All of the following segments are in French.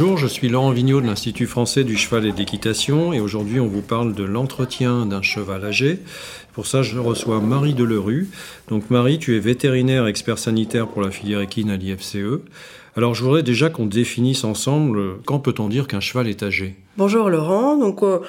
Bonjour, je suis Laurent Vigneault de l'Institut français du cheval et de l'équitation et aujourd'hui on vous parle de l'entretien d'un cheval âgé. Pour ça, je reçois Marie Delerue. Donc Marie, tu es vétérinaire expert sanitaire pour la filière équine à l'IFCE. Alors je voudrais déjà qu'on définisse ensemble quand peut-on dire qu'un cheval est âgé? Bonjour Laurent, donc euh,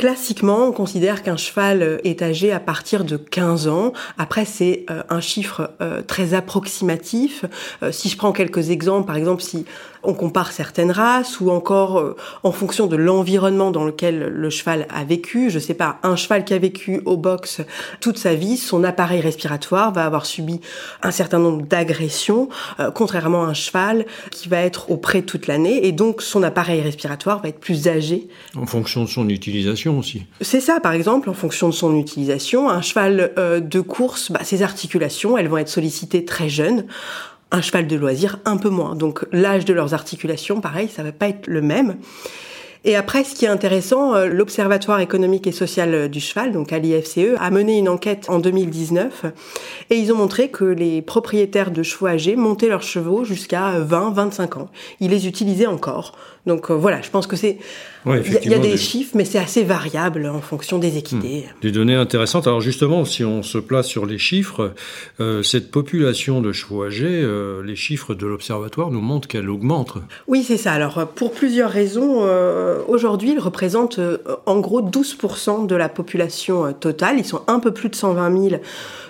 Classiquement, on considère qu'un cheval est âgé à partir de 15 ans. Après, c'est euh, un chiffre euh, très approximatif. si je prends quelques exemples, par exemple, si on compare certaines races ou encore euh, en fonction de l'environnement dans lequel le cheval a vécu. Je sais pas, un cheval qui a vécu au box toute sa vie, son appareil respiratoire va avoir subi un certain nombre d'agressions, euh, contrairement à un cheval qui va être auprès toute l'année et donc son appareil respiratoire va être plus âgé. En fonction de son utilisation aussi. C'est ça, par exemple, en fonction de son utilisation. Un cheval euh, de course, bah, ses articulations, elles vont être sollicitées très jeunes un cheval de loisir un peu moins. Donc l'âge de leurs articulations, pareil, ça va pas être le même. Et après, ce qui est intéressant, euh, l'Observatoire économique et social euh, du cheval, donc à l'IFCE, a mené une enquête en 2019 et ils ont montré que les propriétaires de chevaux âgés montaient leurs chevaux jusqu'à 20-25 ans. Ils les utilisaient encore. Donc euh, voilà, je pense que c'est. Il y, a des, chiffres, mais c'est assez variable en fonction des équidés. Hmm. Des données intéressantes. Alors justement, si on se place sur les chiffres, euh, cette population de chevaux âgés, euh, les chiffres de l'observatoire nous montrent qu'elle augmente. Oui, c'est ça. Alors pour plusieurs raisons, aujourd'hui, ils représentent en gros 12% de la population totale. Ils sont un peu plus de 120 000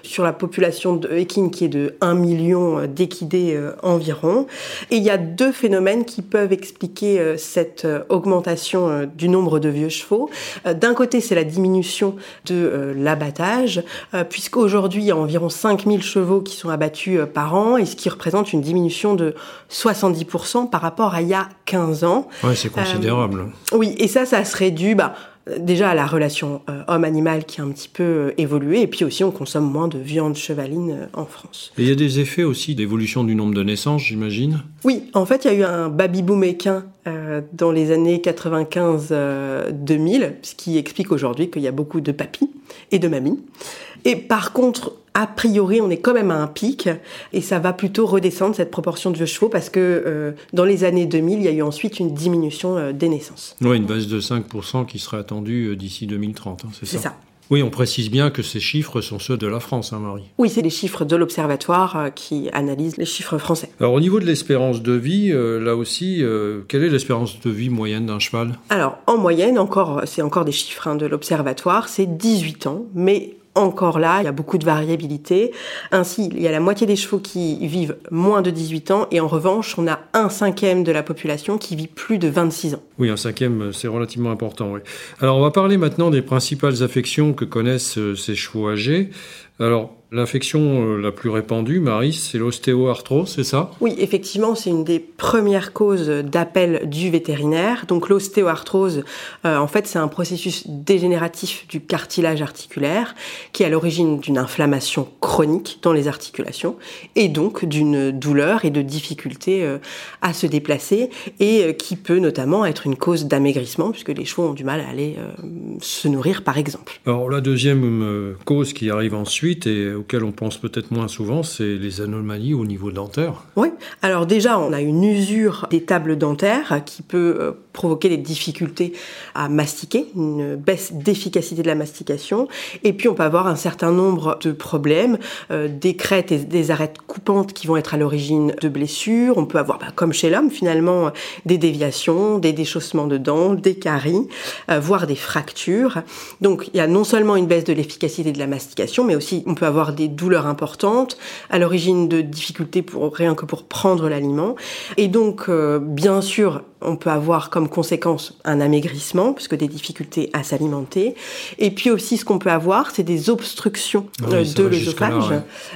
sur la population de équine qui est de 1 million d'équidés environ. Et il y a deux phénomènes qui peuvent expliquer euh, cette euh, augmentation euh, du nombre de vieux chevaux. D'un côté, c'est la diminution de l'abattage, puisqu'aujourd'hui, il y a environ 5000 chevaux qui sont abattus par an, et ce qui représente une diminution de 70% par rapport à il y a 15 ans. Ouais, c'est considérable. oui, et ça, ça serait dû bah, déjà à la relation euh, homme-animal qui a un petit peu euh, évolué, et puis aussi on consomme moins de viande chevaline euh, en France. Et il y a des effets aussi d'évolution du nombre de naissances, j'imagine? Oui, en fait, il y a eu un baby-boom équin dans les années 95-2000, ce qui explique aujourd'hui qu'il y a beaucoup de papis et de mamies. Et par contre, a priori, on est quand même à un pic et ça va plutôt redescendre cette proportion de vieux chevaux parce que euh, dans les années 2000, il y a eu ensuite une diminution euh, des naissances. Oui, une baisse de 5% qui serait attendue euh, d'ici 2030, hein, c'est ça C'est ça. Oui, on précise bien que ces chiffres sont ceux de la France, hein, Marie. Oui, c'est les chiffres de l'Observatoire qui analysent les chiffres français. Alors, au niveau de l'espérance de vie, là aussi, quelle est l'espérance de vie moyenne d'un cheval? Alors, en moyenne, encore, c'est encore des chiffres hein, de l'Observatoire, c'est 18 ans, mais encore là, il y a beaucoup de variabilité. Ainsi, il y a la moitié des chevaux qui vivent moins de 18 ans et en revanche, on a un cinquième de la population qui vit plus de 26 ans. Oui, un cinquième, c'est relativement important. Alors, on va parler maintenant des principales affections que connaissent euh, ces chevaux âgés. Alors, L'infection euh, la plus répandue, Marie, c'est l'ostéoarthrose, c'est ça? Oui, effectivement, c'est une des premières causes d'appel du vétérinaire. Donc l'ostéoarthrose, euh, en fait, c'est un processus dégénératif du cartilage articulaire qui est à l'origine d'une inflammation chronique dans les articulations et donc d'une douleur et de difficulté euh, à se déplacer et qui peut notamment être une cause d'amaigrissement puisque les chevaux ont du mal à aller se nourrir, par exemple. Alors la deuxième cause qui arrive ensuite est auxquelles on pense peut-être moins souvent, c'est les anomalies au niveau dentaire. Oui, alors déjà, on a une usure des tables dentaires qui peut euh, provoquer des difficultés à mastiquer, une baisse d'efficacité de la mastication. Et puis, on peut avoir un certain nombre de problèmes, euh, des crêtes et des arêtes coupantes qui vont être à l'origine de blessures. On peut avoir, bah, comme chez l'homme, finalement, des déviations, des déchaussements de dents, des caries, euh, voire des fractures. Donc, il y a non seulement une baisse de l'efficacité de la mastication, mais aussi on peut avoir des douleurs importantes, à l'origine de difficultés pour rien que pour prendre l'aliment. Et donc, euh, bien sûr, on peut avoir comme conséquence un amaigrissement, puisque des difficultés à s'alimenter. Et puis aussi, ce qu'on peut avoir, c'est des obstructions ah euh, de l'œsophage.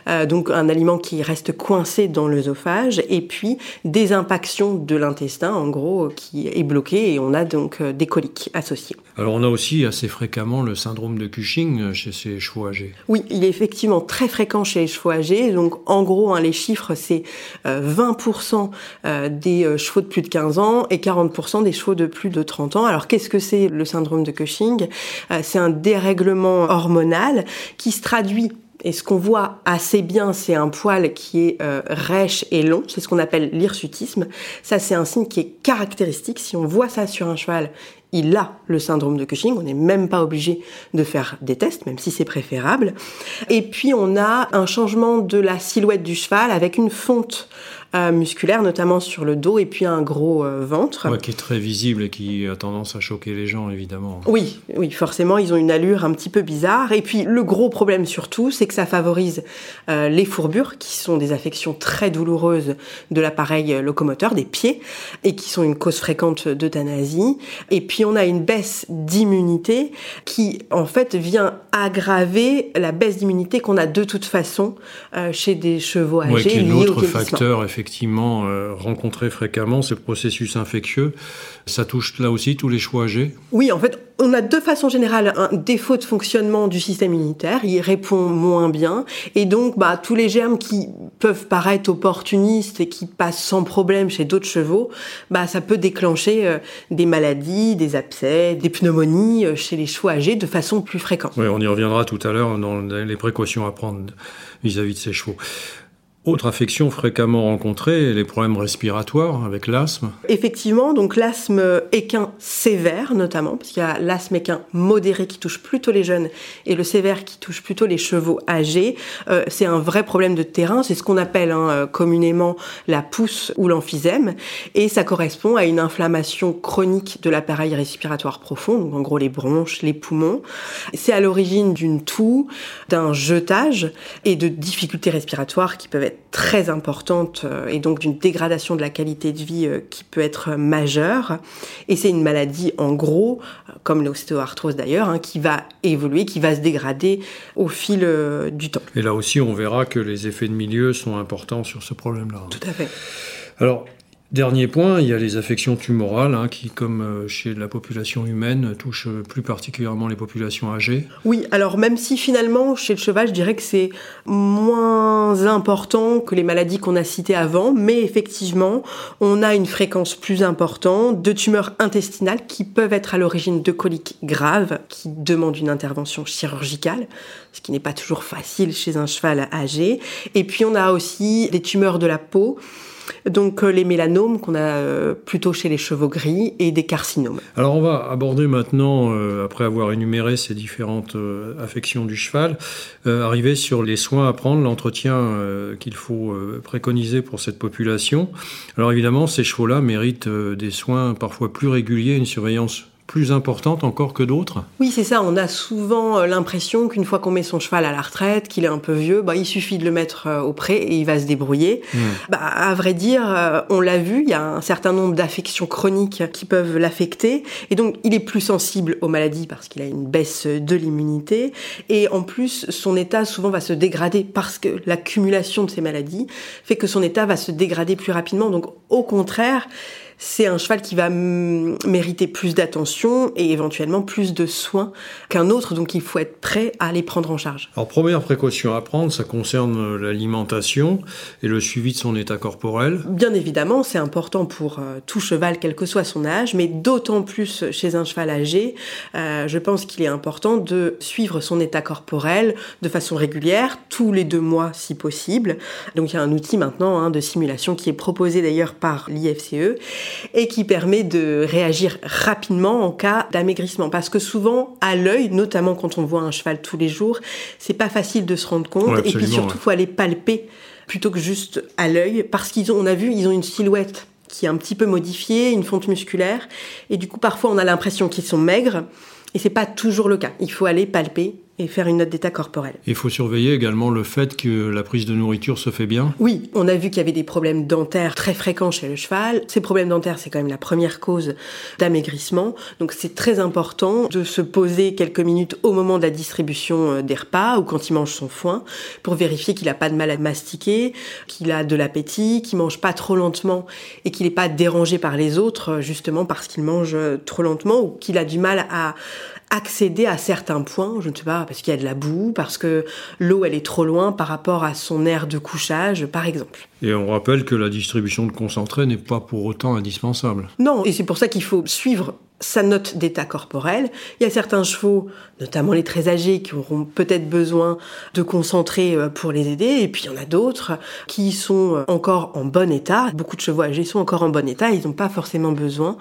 Euh, donc, un aliment qui reste coincé dans l'œsophage. Et puis, des impactions de l'intestin, en gros, qui est bloqué. Et on a donc des coliques associées. Alors, on a aussi assez fréquemment le syndrome de Cushing chez ces chevaux âgés. Oui, il est effectivement très fréquent chez les chevaux âgés. Donc en gros, hein, les chiffres, c'est 20% des chevaux de plus de 15 ans et 40% des chevaux de plus de 30 ans. Alors qu'est-ce que c'est le syndrome de Cushing? C'est un dérèglement hormonal qui se traduit et ce qu'on voit assez bien, c'est un poil qui est euh, rêche et long. C'est ce qu'on appelle l'hirsutisme. Ça, c'est un signe qui est caractéristique. Si on voit ça sur un cheval, il a le syndrome de Cushing. On n'est même pas obligé de faire des tests, même si c'est préférable. Et puis, on a un changement de la silhouette du cheval avec une fonte musculaire, notamment sur le dos, et puis un gros euh, ventre. qui est très visible et qui a tendance à choquer les gens, évidemment. Oui, oui, forcément, ils ont une allure un petit peu bizarre. Et puis le gros problème surtout, c'est que ça favorise euh, les fourbures, qui sont des affections très douloureuses de l'appareil locomoteur, des pieds, et qui sont une cause fréquente d'euthanasie. Et puis on a une baisse d'immunité qui, en fait, vient aggraver la baisse d'immunité qu'on a de toute façon euh, chez des chevaux âgés. Ouais, qui est autre facteur, effectivement effectivement euh, rencontrer fréquemment, ces processus infectieux. Ça touche là aussi tous les choix âgés Oui, en fait, on a de façon générale un défaut de fonctionnement du système immunitaire, il répond moins bien, et donc bah, tous les germes qui peuvent paraître opportunistes et qui passent sans problème chez d'autres chevaux, bah, ça peut déclencher euh, des maladies, des abcès, des pneumonies euh, chez les chevaux âgés de façon plus fréquente. Oui, on y reviendra tout à l'heure dans les précautions à prendre vis à -vis de ces chevaux. Autre affection fréquemment rencontrée, les problèmes respiratoires avec l'asthme. Effectivement, donc l'asthme équin sévère notamment, parce qu'il y a l'asthme équin modéré qui touche plutôt les jeunes et le sévère qui touche plutôt les chevaux âgés. Euh, c'est un vrai problème de terrain, c'est ce qu'on appelle hein, euh, communément la pousse ou l'emphysème, et ça correspond à une inflammation chronique de l'appareil respiratoire profond, donc en gros les bronches, les poumons. C'est à l'origine d'une toux, d'un jetage et de difficultés respiratoires qui peuvent être très importante euh, et donc d'une dégradation de la qualité de vie euh, qui peut être majeure. Et c'est une maladie en gros, euh, comme l'ostéoarthrose d'ailleurs, hein, qui va évoluer, qui va se dégrader au fil du temps. Et là aussi, on verra que les effets de milieu sont importants sur ce problème-là. Tout à fait. Alors, Dernier point, il y a les affections tumorales hein, qui, comme euh, chez la population humaine, touchent plus particulièrement les populations âgées. Oui, alors même si finalement chez le cheval, je dirais que c'est moins important que les maladies qu'on a citées avant, mais effectivement, on a une fréquence plus importante de tumeurs intestinales qui peuvent être à l'origine de coliques graves qui demandent une intervention chirurgicale, ce qui n'est pas toujours facile chez un cheval âgé. Et puis on a aussi des tumeurs de la peau donc euh, les mélanomes qu'on a euh, plutôt chez les chevaux gris et des carcinomes. Alors on va aborder maintenant, euh, après avoir énuméré ces différentes affections du cheval, arriver sur les soins à prendre, l'entretien qu'il faut préconiser pour cette population. Alors évidemment, ces chevaux-là méritent des soins parfois plus réguliers, une surveillance plus importante encore que d'autres? Oui, c'est ça. On a souvent euh, l'impression qu'une fois qu'on met son cheval à la retraite, qu'il est un peu vieux, bah, il suffit de le mettre euh, au pré et il va se débrouiller. Hmm. Bah, à vrai dire, euh, on l'a vu, il y a un certain nombre d'affections chroniques qui peuvent l'affecter. Et donc, il est plus sensible aux maladies parce qu'il a une baisse de l'immunité. Et en plus, son état souvent va se dégrader parce que l'accumulation de ces maladies fait que son état va se dégrader plus rapidement. Donc, au contraire, c'est un cheval qui va mériter plus d'attention et éventuellement plus de soins qu'un autre, donc il faut être prêt à les prendre en charge. Alors première précaution à prendre, ça concerne l'alimentation et le suivi de son état corporel. Bien évidemment, c'est important pour euh, tout cheval, quel que soit son âge, mais d'autant plus chez un cheval âgé, euh, je pense qu'il est important de suivre son état corporel de façon régulière, tous les deux mois si possible. Donc il y a un outil maintenant hein, de simulation qui est proposé d'ailleurs par l'IFCE et qui permet de réagir rapidement en cas d'amaigrissement. Parce que souvent, à l'œil, notamment quand on voit un cheval tous les jours, c'est pas facile de se rendre compte. et puis surtout, il faut aller palper plutôt que juste à l'œil, parce qu'ils ont, on a vu, ils ont une silhouette qui est un petit peu modifiée, une fonte musculaire, et du coup, parfois, on a l'impression qu'ils sont maigres, et c'est pas toujours le cas. Il faut aller palper et faire une note d'état corporel. Il faut surveiller également le fait que la prise de nourriture se fait bien. Oui, on a vu qu'il y avait des problèmes dentaires très fréquents chez le cheval. Ces problèmes dentaires, c'est quand même la première cause d'amaigrissement. Donc c'est très important de se poser quelques minutes au moment de la distribution euh, des repas ou quand il mange son foin pour vérifier qu'il n'a pas de mal à mastiquer, qu'il a de l'appétit, qu'il mange pas trop lentement et qu'il n'est pas dérangé par les autres justement parce qu'il mange trop lentement ou qu'il a du mal à accéder à certains points, je ne sais pas, parce qu'il y a de la boue, parce que l'eau elle est trop loin par rapport à son aire de couchage, par exemple. Et on rappelle que la distribution de concentré n'est pas pour autant indispensable. Non, et c'est pour ça qu'il faut suivre sa note d'état corporel. Il y a certains chevaux, notamment les très âgés, qui auront peut-être besoin de concentrer euh, pour les aider, et puis il y en a d'autres qui sont euh, encore en bon état. Beaucoup de chevaux âgés sont encore en bon état, ils n'ont pas forcément besoin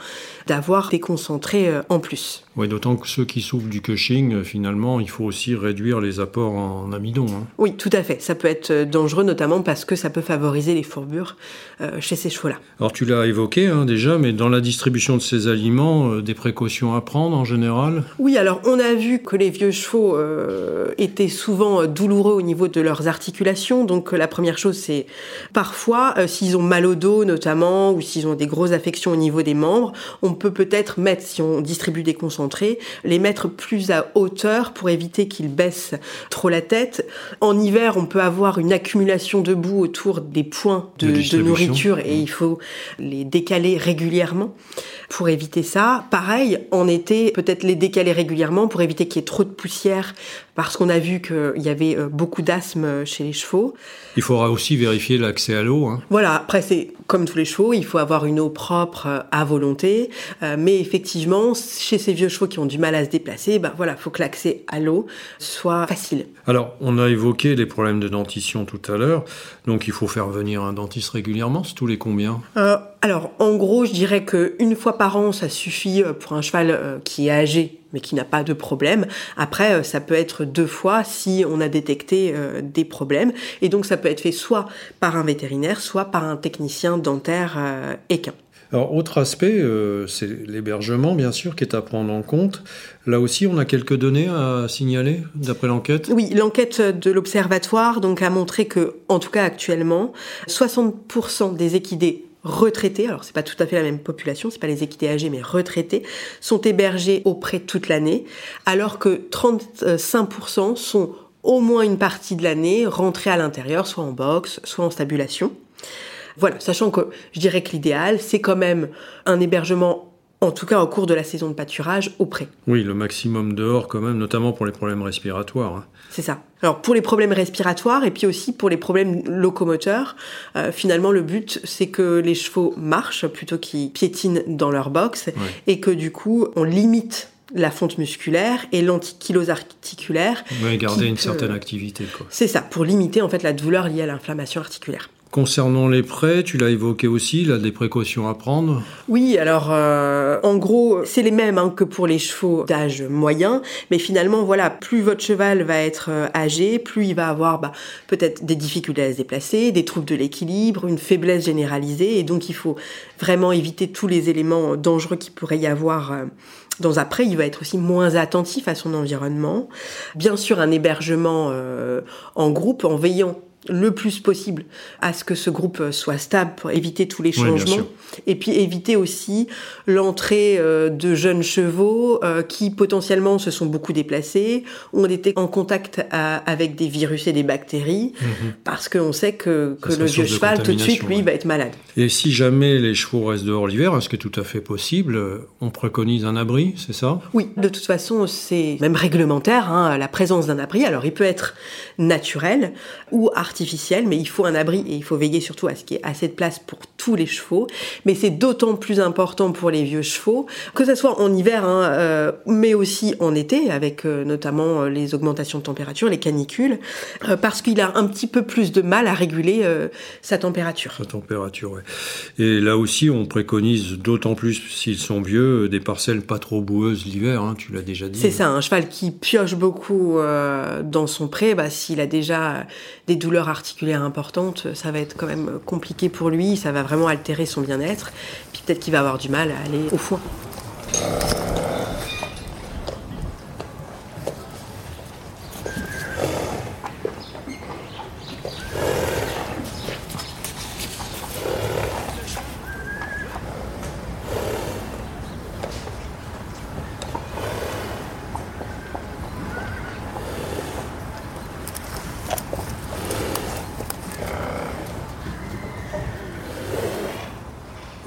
d'avoir des concentrés euh, en plus. Oui, d'autant que ceux qui souffrent du Cushing, finalement, il faut aussi réduire les apports en amidon. Hein. Oui, tout à fait. Ça peut être dangereux, notamment parce que ça peut favoriser les fourbures chez ces chevaux-là. Alors tu l'as évoqué hein, déjà, mais dans la distribution de ces aliments, des précautions à prendre en général? Oui, alors on a vu que les vieux chevaux euh, étaient souvent douloureux au niveau de leurs articulations. Donc la première chose, c'est parfois, euh, s'ils ont mal au dos notamment, ou s'ils ont des grosses affections au niveau des membres, on peut peut-être mettre, si on distribue des concentrés, les mettre plus à hauteur pour éviter qu'ils baissent trop la tête. En hiver, on peut avoir une accumulation de boue autour des points de, de nourriture et il faut les décaler régulièrement pour éviter ça. Pareil, en été, peut-être les décaler régulièrement pour éviter qu'il y ait trop de poussière parce qu'on a vu qu'il y avait euh, beaucoup d'asthme chez les chevaux. Il faudra aussi vérifier l'accès à l'eau. Hein. Voilà, après c'est comme tous les chevaux, il faut avoir une eau propre euh, à volonté, euh, mais effectivement, chez ces vieux chevaux qui ont du mal à se déplacer, ben voilà, faut que l'accès à l'eau soit facile. Alors, on a évoqué les problèmes de dentition tout à l'heure, donc il faut faire venir un dentiste régulièrement, c'est tous les combien? Alors, en gros, je dirais qu'une fois par an, ça suffit pour un cheval qui est âgé mais qui n'a pas de problème. Après, euh, ça peut être deux fois si on a détecté euh, des problèmes. Et donc, ça peut être fait soit par un vétérinaire, soit par un technicien dentaire euh, équin. Alors, autre aspect, c'est l'hébergement, bien sûr, qui est à prendre en compte. Là aussi, on a quelques données à signaler, d'après l'enquête? Oui, l'enquête de l'Observatoire donc, a montré que, en tout cas actuellement, 60% des équidés retraités, alors c'est pas tout à fait la même population, c'est pas les équités âgés, mais retraités, sont hébergés auprès toute l'année, alors que 35% sont au moins une partie de l'année rentrés à l'intérieur, soit en box, soit en stabulation. Voilà, sachant que je dirais que l'idéal, c'est quand même un hébergement en tout cas au cours de la saison de pâturage, auprès. Oui, le maximum dehors quand même, notamment pour les problèmes respiratoires. Hein. C'est ça. Alors pour les problèmes respiratoires et puis aussi pour les problèmes locomoteurs, euh, finalement le but c'est que les chevaux marchent plutôt qu'ils piétinent dans leur box et que du coup on limite la fonte musculaire et l'antichylose articulaire. Oui, garder une certaine activité. C'est ça, pour limiter en fait la douleur liée à l'inflammation articulaire. Concernant les prêts, tu l'as évoqué aussi, il a des précautions à prendre Oui, alors euh, en gros, c'est les mêmes hein, que pour les chevaux d'âge moyen, mais finalement, voilà, plus votre cheval va être euh, âgé, plus il va avoir bah, peut-être des difficultés à se déplacer, des troubles de l'équilibre, une faiblesse généralisée, et donc il faut vraiment éviter tous les éléments dangereux qu'il pourrait y avoir. Euh, dans après, il va être aussi moins attentif à son environnement. Bien sûr, un hébergement en groupe en veillant le plus possible à ce que ce groupe soit stable pour éviter tous les changements et puis éviter aussi l'entrée euh, de jeunes chevaux euh, qui potentiellement se sont beaucoup déplacés, ont été en contact avec des virus et des bactéries mhm. parce qu'on sait que, le vieux cheval tout de suite lui va être malade. Et si jamais les chevaux restent dehors l'hiver, est-ce que tout à fait possible On préconise un abri, c'est ça? Oui, de toute façon c'est même réglementaire hein, la présence d'un abri. Alors il peut être naturel ou artificiel artificielle, mais il faut un abri et il faut veiller surtout à ce qu'il y ait assez de place pour tous les chevaux. Mais c'est d'autant plus important pour les vieux chevaux, que ce soit en hiver, hein, euh, mais aussi en été, avec euh, notamment euh, les augmentations de température, les canicules, parce qu'il a un petit peu plus de mal à réguler sa température. Sa température, oui. Et là aussi, on préconise d'autant plus s'ils sont vieux, des parcelles pas trop boueuses l'hiver, hein, tu l'as déjà dit. C'est ça, un cheval qui pioche beaucoup dans son pré, bah, s'il a déjà des douleurs articulaire importante, ça va être quand même compliqué pour lui, ça va vraiment altérer son bien-être, puis peut-être qu'il va avoir du mal à aller au foin.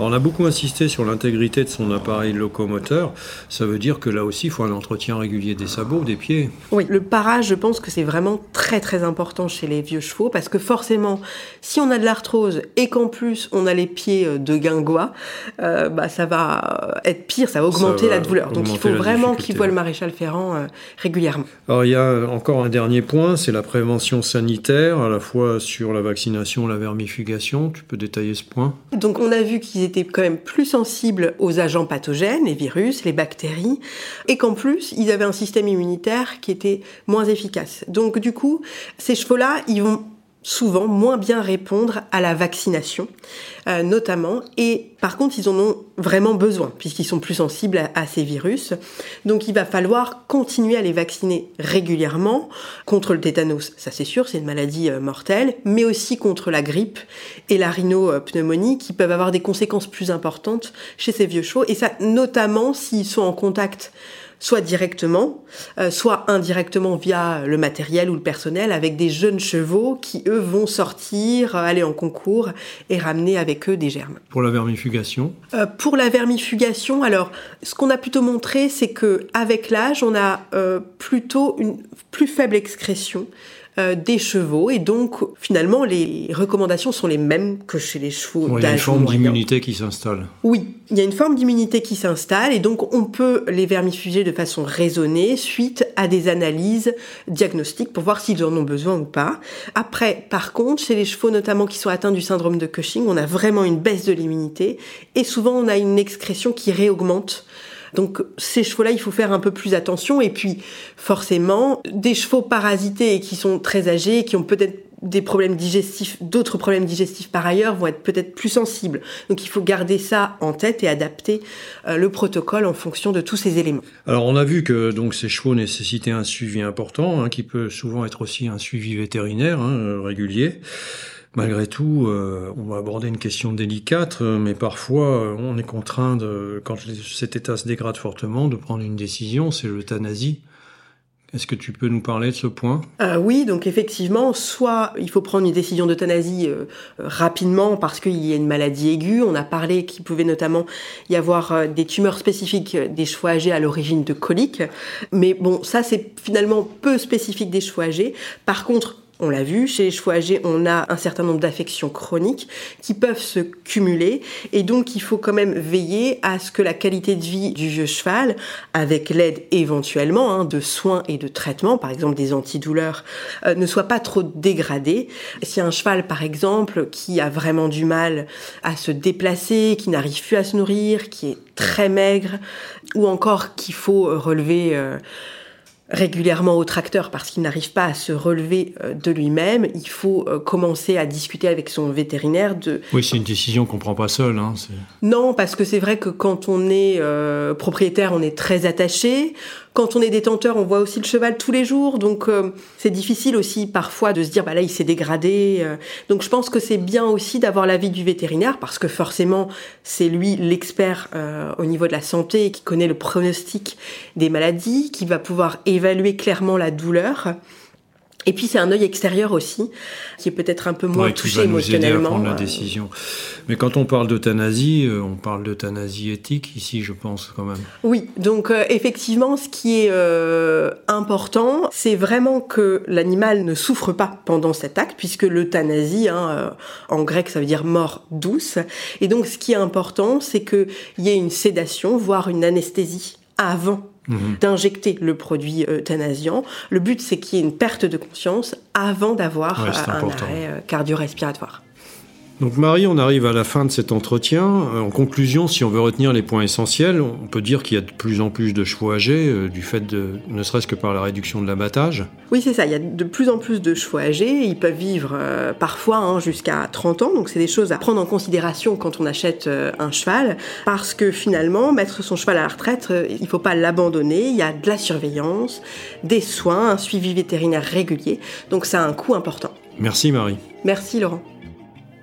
On a beaucoup insisté sur l'intégrité de son appareil locomoteur. Ça veut dire que là aussi, il faut un entretien régulier des sabots, des pieds. Oui, le parage, je pense que c'est vraiment très très important chez les vieux chevaux parce que forcément, si on a de l'arthrose et qu'en plus on a les pieds euh, de guingois, euh, bah, ça va être pire, ça va augmenter la douleur. Donc il faut vraiment qu'il voit le maréchal Ferrand euh, régulièrement. Alors il y a encore un dernier point, c'est la prévention sanitaire, à la fois sur la vaccination, la vermifugation. Tu peux détailler ce point? Donc on a vu qu'ils étaient quand même plus sensibles aux agents pathogènes, les virus, les bactéries, et qu'en plus ils avaient un système immunitaire qui était moins efficace. Donc du coup, ces chevaux-là, ils vont souvent moins bien répondre à la vaccination, euh, notamment. Et par contre, ils en ont vraiment besoin, puisqu'ils sont plus sensibles à, ces virus. Donc il va falloir continuer à les vacciner régulièrement contre le tétanos, ça c'est sûr, c'est une maladie euh, mortelle, mais aussi contre la grippe et la rhinopneumonie, qui peuvent avoir des conséquences plus importantes chez ces vieux chevaux. Et ça, notamment s'ils sont en contact soit directement, euh, soit indirectement via le matériel ou le personnel, avec des jeunes chevaux qui, eux, vont sortir, euh, aller en concours et ramener avec eux des germes. Pour la vermifugation euh, Pour la vermifugation, alors, ce qu'on a plutôt montré, c'est que avec l'âge, on a plutôt une plus faible excrétion euh, des chevaux. Et donc, finalement, les recommandations sont les mêmes que chez les chevaux Il y a une forme d'immunité qui s'installe. Oui, il y a une forme d'immunité qui s'installe et donc on peut les vermifuger de façon raisonnée suite à des analyses diagnostiques pour voir s'ils en ont besoin ou pas. Après, par contre, chez les chevaux notamment qui sont atteints du syndrome de Cushing, on a vraiment une baisse de l'immunité et souvent on a une excrétion qui réaugmente donc ces chevaux-là, il faut faire un peu plus attention. Et puis forcément, des chevaux parasités qui sont très âgés, qui ont peut-être des problèmes digestifs, d'autres problèmes digestifs par ailleurs vont être peut-être plus sensibles. Donc il faut garder ça en tête et adapter euh, le protocole en fonction de tous ces éléments. Alors on a vu que ces chevaux nécessitaient un suivi important, hein, qui peut souvent être aussi un suivi vétérinaire hein, régulier. Malgré tout, euh, on va aborder une question délicate, euh, mais parfois euh, on est contraint, de, quand cet état se dégrade fortement, de prendre une décision, c'est l'euthanasie. Est-ce que tu peux nous parler de ce point? Oui, donc effectivement, soit il faut prendre une décision d'euthanasie rapidement parce qu'il y a une maladie aiguë. On a parlé qu'il pouvait notamment y avoir des tumeurs spécifiques des chevaux âgés à l'origine de coliques. Mais bon, ça c'est finalement peu spécifique des chevaux âgés. Par contre, on l'a vu, chez les chevaux âgés, on a un certain nombre d'affections chroniques qui peuvent se cumuler et donc il faut quand même veiller à ce que la qualité de vie du vieux cheval, avec l'aide éventuellement hein, de soins et de traitements, par exemple des antidouleurs, euh, ne soit pas trop dégradée. Si un cheval, par exemple, qui a vraiment du mal à se déplacer, qui n'arrive plus à se nourrir, qui est très maigre, ou encore qu'il faut relever... Euh, régulièrement au tracteur parce qu'il n'arrive pas à se relever euh, de lui-même, il faut euh, commencer à discuter avec son vétérinaire de... Oui, c'est une décision qu'on prend pas seul. Hein, non, parce que c'est vrai que quand on est euh, propriétaire, on est très attaché. Quand on est détenteur, on voit aussi le cheval tous les jours, donc euh, c'est difficile aussi parfois de se dire bah là il s'est dégradé. Euh. donc je pense que c'est bien aussi d'avoir l'avis du vétérinaire parce que forcément c'est lui l'expert euh, au niveau de la santé qui connaît le pronostic des maladies, qui va pouvoir évaluer clairement la douleur. Et puis c'est un œil extérieur aussi, qui est peut-être un peu moins touché émotionnellement. prendre la décision. Mais quand on parle d'euthanasie, euh, on parle d'euthanasie éthique ici, je pense quand même. Oui, donc euh, effectivement, ce qui est euh, important, c'est vraiment que l'animal ne souffre pas pendant cet acte, puisque l'euthanasie, hein, en grec, ça veut dire mort douce. Et donc ce qui est important, c'est qu'il y ait une sédation, voire une anesthésie avant Mhm. d'injecter le produit euthanasiant. Le but, c'est qu'il y ait une perte de conscience avant d'avoir un arrêt euh, cardio-respiratoire. Donc Marie, on arrive à la fin de cet entretien. Euh, en conclusion, si on veut retenir les points essentiels, on peut dire qu'il y a de plus en plus de chevaux âgés, euh, du fait de, ne serait-ce que par la réduction de l'abattage. Oui, c'est ça. Il y a de plus en plus de chevaux âgés. Ils peuvent vivre euh, parfois hein, jusqu'à 30 ans. Donc c'est des choses à prendre en considération quand on achète un cheval, parce que finalement, mettre son cheval à la retraite, il ne faut pas l'abandonner. Il y a de la surveillance, des soins, un suivi vétérinaire régulier. Donc ça a un coût important. Merci Marie. Merci Laurent.